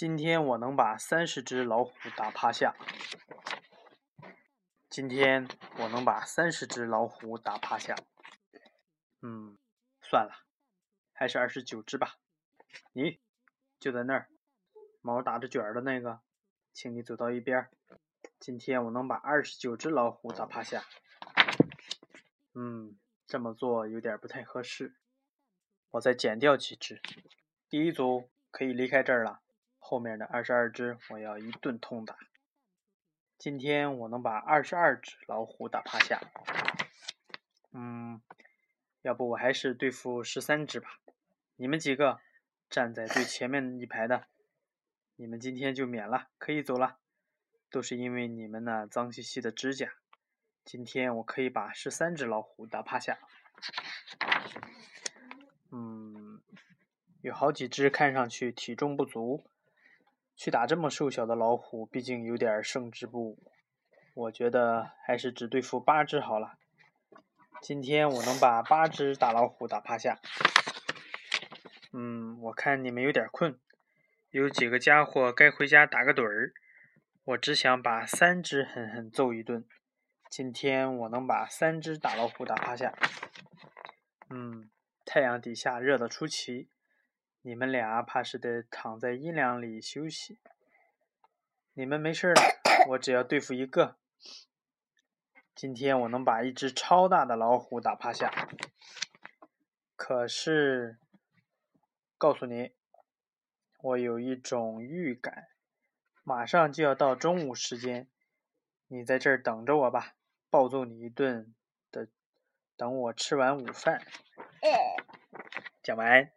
今天我能把三十只老虎打趴下。今天我能把三十只老虎打趴下。嗯，算了，还是二十九只吧。你就在那儿，毛打着卷儿的那个，请你走到一边。今天我能把二十九只老虎打趴下。嗯，这么做有点不太合适，我再减掉几只。第一组可以离开这儿了，后面的二十二只我要一顿痛打。今天我能把二十二只老虎打趴下。嗯，要不我还是对付十三只吧。你们几个站在最前面一排的，你们今天就免了，可以走了。都是因为你们那脏兮兮的指甲。今天我可以把十三只老虎打趴下。嗯，有好几只看上去体重不足，去打这么瘦小的老虎，毕竟有点胜之不武。我觉得还是只对付八只好了。今天我能把八只大老虎打趴下。嗯，我看你们有点困，有几个家伙该回家打个盹儿。我只想把三只狠狠揍一顿。今天我能把三只大老虎打趴下。嗯，太阳底下热得出奇，你们俩怕是得躺在阴凉里休息。你们没事了，我只要对付一个。今天我能把一只超大的老虎打趴下。可是，告诉你，我有一种预感。马上就要到中午时间，你在这儿等着我吧，暴揍你一顿的，等我吃完午饭。讲完。